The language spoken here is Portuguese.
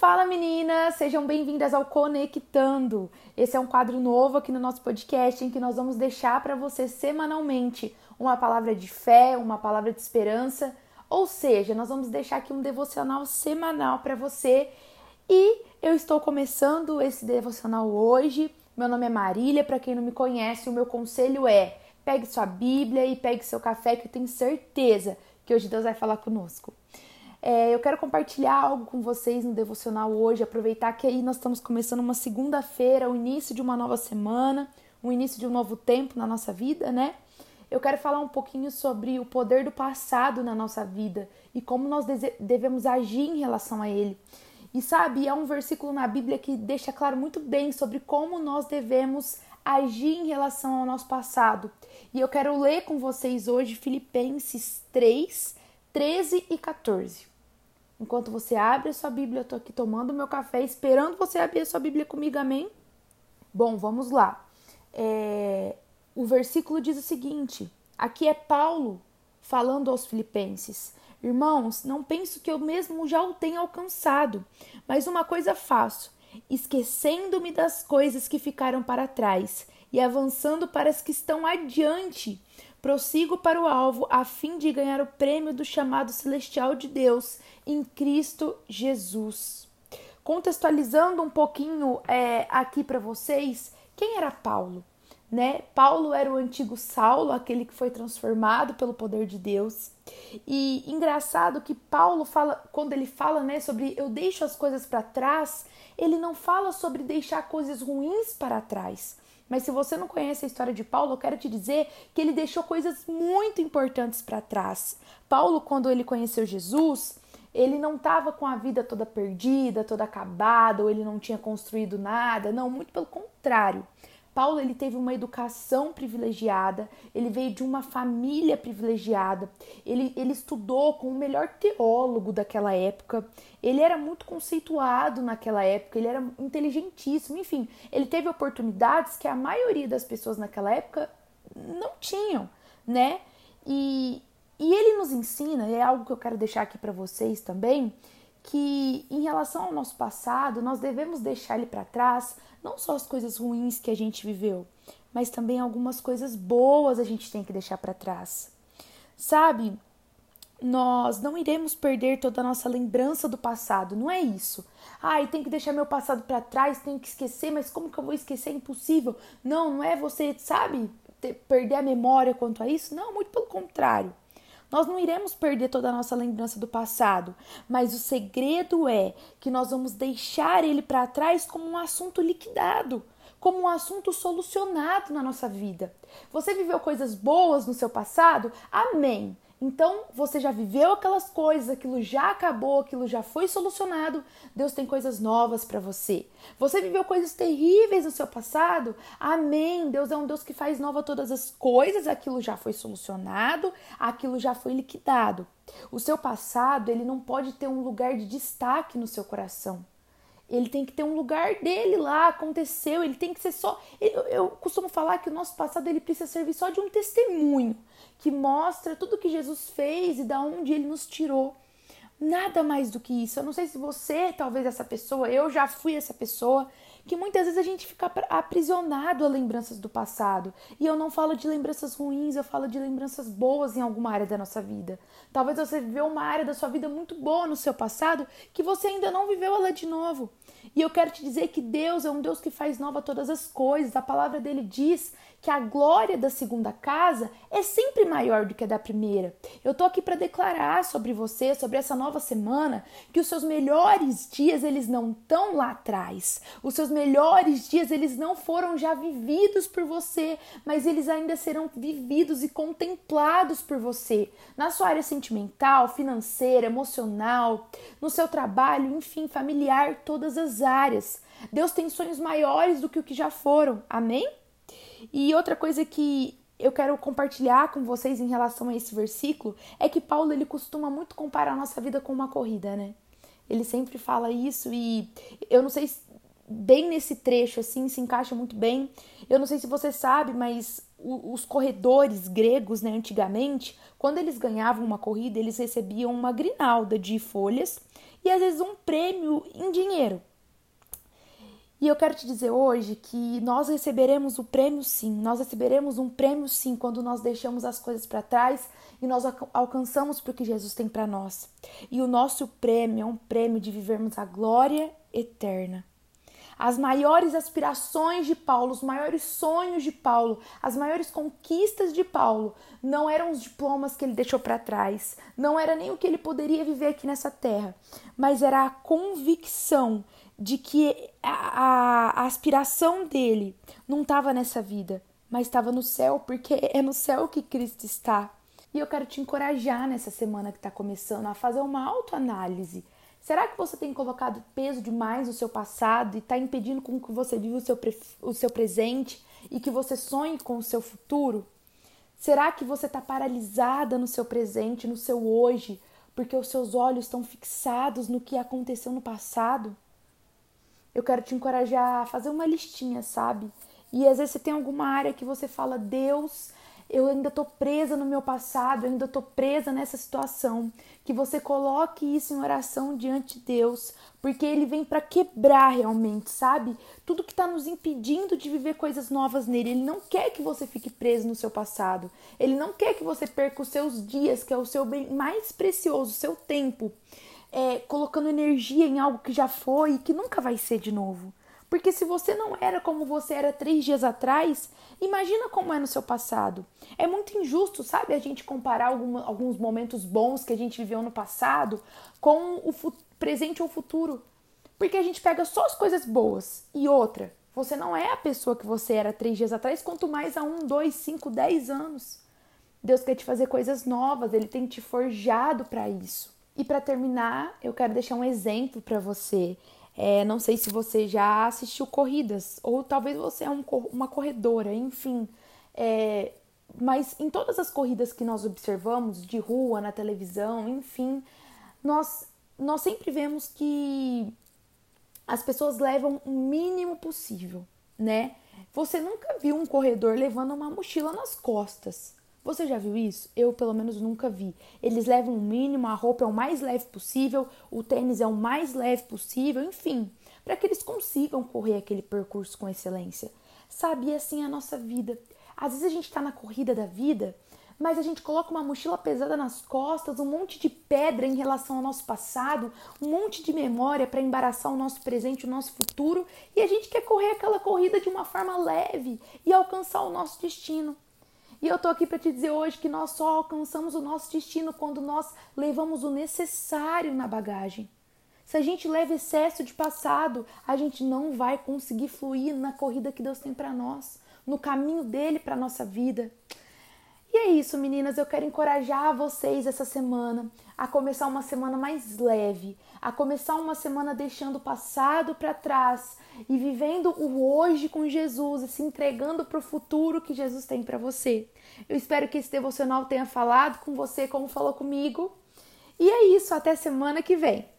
Fala meninas, sejam bem-vindas ao Conectando. Esse é um quadro novo aqui no nosso podcast em que nós vamos deixar para você semanalmente uma palavra de fé, uma palavra de esperança, ou seja, nós vamos deixar aqui um devocional semanal para você. E eu estou começando esse devocional hoje. Meu nome é Marília, para quem não me conhece, o meu conselho é: pegue sua Bíblia e pegue seu café, que eu tenho certeza que hoje Deus vai falar conosco. É, eu quero compartilhar algo com vocês no devocional hoje, aproveitar que aí nós estamos começando uma segunda-feira, o início de uma nova semana, o início de um novo tempo na nossa vida, né? Eu quero falar um pouquinho sobre o poder do passado na nossa vida e como nós devemos agir em relação a ele. E sabe, é um versículo na Bíblia que deixa claro muito bem sobre como nós devemos agir em relação ao nosso passado. E eu quero ler com vocês hoje Filipenses 3, 13 e 14. Enquanto você abre a sua Bíblia, eu tô aqui tomando meu café, esperando você abrir a sua Bíblia comigo, amém? Bom, vamos lá. É, o versículo diz o seguinte: aqui é Paulo falando aos Filipenses. Irmãos, não penso que eu mesmo já o tenha alcançado, mas uma coisa faço, esquecendo-me das coisas que ficaram para trás e avançando para as que estão adiante prossigo para o alvo a fim de ganhar o prêmio do chamado celestial de Deus em Cristo Jesus. Contextualizando um pouquinho é, aqui para vocês, quem era Paulo? Né? Paulo era o antigo Saulo, aquele que foi transformado pelo poder de Deus. E engraçado que Paulo fala, quando ele fala, né, sobre eu deixo as coisas para trás, ele não fala sobre deixar coisas ruins para trás, mas se você não conhece a história de Paulo, eu quero te dizer que ele deixou coisas muito importantes para trás. Paulo, quando ele conheceu Jesus, ele não estava com a vida toda perdida, toda acabada, ou ele não tinha construído nada. Não, muito pelo contrário. Paulo ele teve uma educação privilegiada, ele veio de uma família privilegiada, ele, ele estudou com o melhor teólogo daquela época, ele era muito conceituado naquela época, ele era inteligentíssimo, enfim, ele teve oportunidades que a maioria das pessoas naquela época não tinham, né? E, e ele nos ensina, é algo que eu quero deixar aqui para vocês também, que em relação ao nosso passado, nós devemos deixar ele para trás, não só as coisas ruins que a gente viveu, mas também algumas coisas boas a gente tem que deixar para trás. Sabe? Nós não iremos perder toda a nossa lembrança do passado, não é isso. Ai, tem que deixar meu passado para trás, tenho que esquecer, mas como que eu vou esquecer? É impossível. Não, não é você, sabe, ter, perder a memória quanto a isso. Não, muito pelo contrário. Nós não iremos perder toda a nossa lembrança do passado, mas o segredo é que nós vamos deixar ele para trás como um assunto liquidado, como um assunto solucionado na nossa vida. Você viveu coisas boas no seu passado? Amém. Então, você já viveu aquelas coisas, aquilo já acabou, aquilo já foi solucionado. Deus tem coisas novas para você. Você viveu coisas terríveis no seu passado? Amém. Deus é um Deus que faz nova todas as coisas, aquilo já foi solucionado, aquilo já foi liquidado. O seu passado, ele não pode ter um lugar de destaque no seu coração. Ele tem que ter um lugar dele lá, aconteceu, ele tem que ser só. Eu, eu costumo falar que o nosso passado ele precisa servir só de um testemunho que mostra tudo que Jesus fez e da onde ele nos tirou. Nada mais do que isso. Eu não sei se você, talvez essa pessoa, eu já fui essa pessoa, que muitas vezes a gente fica aprisionado a lembranças do passado. E eu não falo de lembranças ruins, eu falo de lembranças boas em alguma área da nossa vida. Talvez você viveu uma área da sua vida muito boa no seu passado que você ainda não viveu ela de novo. E eu quero te dizer que Deus é um Deus que faz nova todas as coisas. A palavra dele diz que a glória da segunda casa é sempre maior do que a da primeira. Eu tô aqui para declarar sobre você, sobre essa nova semana, que os seus melhores dias eles não estão lá atrás. Os seus melhores dias eles não foram já vividos por você, mas eles ainda serão vividos e contemplados por você. Na sua área sentimental, financeira, emocional, no seu trabalho, enfim, familiar, todas as áreas. Deus tem sonhos maiores do que o que já foram. Amém? E outra coisa que eu quero compartilhar com vocês em relação a esse versículo é que Paulo ele costuma muito comparar a nossa vida com uma corrida, né? Ele sempre fala isso e eu não sei bem nesse trecho assim se encaixa muito bem. Eu não sei se você sabe, mas os corredores gregos, né, antigamente, quando eles ganhavam uma corrida, eles recebiam uma grinalda de folhas e às vezes um prêmio em dinheiro. E eu quero te dizer hoje que nós receberemos o prêmio sim, nós receberemos um prêmio sim quando nós deixamos as coisas para trás e nós alcançamos o que Jesus tem para nós. E o nosso prêmio é um prêmio de vivermos a glória eterna. As maiores aspirações de Paulo, os maiores sonhos de Paulo, as maiores conquistas de Paulo não eram os diplomas que ele deixou para trás, não era nem o que ele poderia viver aqui nessa terra, mas era a convicção de que a, a, a aspiração dele não estava nessa vida, mas estava no céu, porque é no céu que Cristo está. E eu quero te encorajar nessa semana que está começando a fazer uma autoanálise Será que você tem colocado peso demais no seu passado e está impedindo com que você viva o seu, o seu presente e que você sonhe com o seu futuro? Será que você está paralisada no seu presente, no seu hoje, porque os seus olhos estão fixados no que aconteceu no passado? Eu quero te encorajar a fazer uma listinha, sabe? E às vezes você tem alguma área que você fala, Deus, eu ainda tô presa no meu passado, eu ainda tô presa nessa situação. Que você coloque isso em oração diante de Deus, porque ele vem para quebrar realmente, sabe? Tudo que está nos impedindo de viver coisas novas nele. Ele não quer que você fique preso no seu passado. Ele não quer que você perca os seus dias, que é o seu bem mais precioso, o seu tempo, é, colocando energia em algo que já foi e que nunca vai ser de novo. Porque se você não era como você era três dias atrás, imagina como é no seu passado. É muito injusto, sabe, a gente comparar algum, alguns momentos bons que a gente viveu no passado com o presente ou futuro. Porque a gente pega só as coisas boas. E outra, você não é a pessoa que você era três dias atrás, quanto mais a um, dois, cinco, dez anos. Deus quer te fazer coisas novas, Ele tem te forjado para isso. E para terminar, eu quero deixar um exemplo para você. É, não sei se você já assistiu corridas, ou talvez você é um, uma corredora, enfim. É, mas em todas as corridas que nós observamos, de rua, na televisão, enfim, nós, nós sempre vemos que as pessoas levam o mínimo possível, né? Você nunca viu um corredor levando uma mochila nas costas. Você já viu isso? Eu, pelo menos, nunca vi. Eles levam o mínimo, a roupa é o mais leve possível, o tênis é o mais leve possível, enfim, para que eles consigam correr aquele percurso com excelência. Sabe, assim é a nossa vida. Às vezes a gente está na corrida da vida, mas a gente coloca uma mochila pesada nas costas, um monte de pedra em relação ao nosso passado, um monte de memória para embaraçar o nosso presente, o nosso futuro, e a gente quer correr aquela corrida de uma forma leve e alcançar o nosso destino. E eu tô aqui para te dizer hoje que nós só alcançamos o nosso destino quando nós levamos o necessário na bagagem. Se a gente leva excesso de passado, a gente não vai conseguir fluir na corrida que Deus tem para nós, no caminho dele para nossa vida. E é isso, meninas. Eu quero encorajar vocês essa semana a começar uma semana mais leve, a começar uma semana deixando o passado para trás e vivendo o hoje com Jesus e se entregando para o futuro que Jesus tem para você. Eu espero que esse devocional tenha falado com você como falou comigo. E é isso, até semana que vem.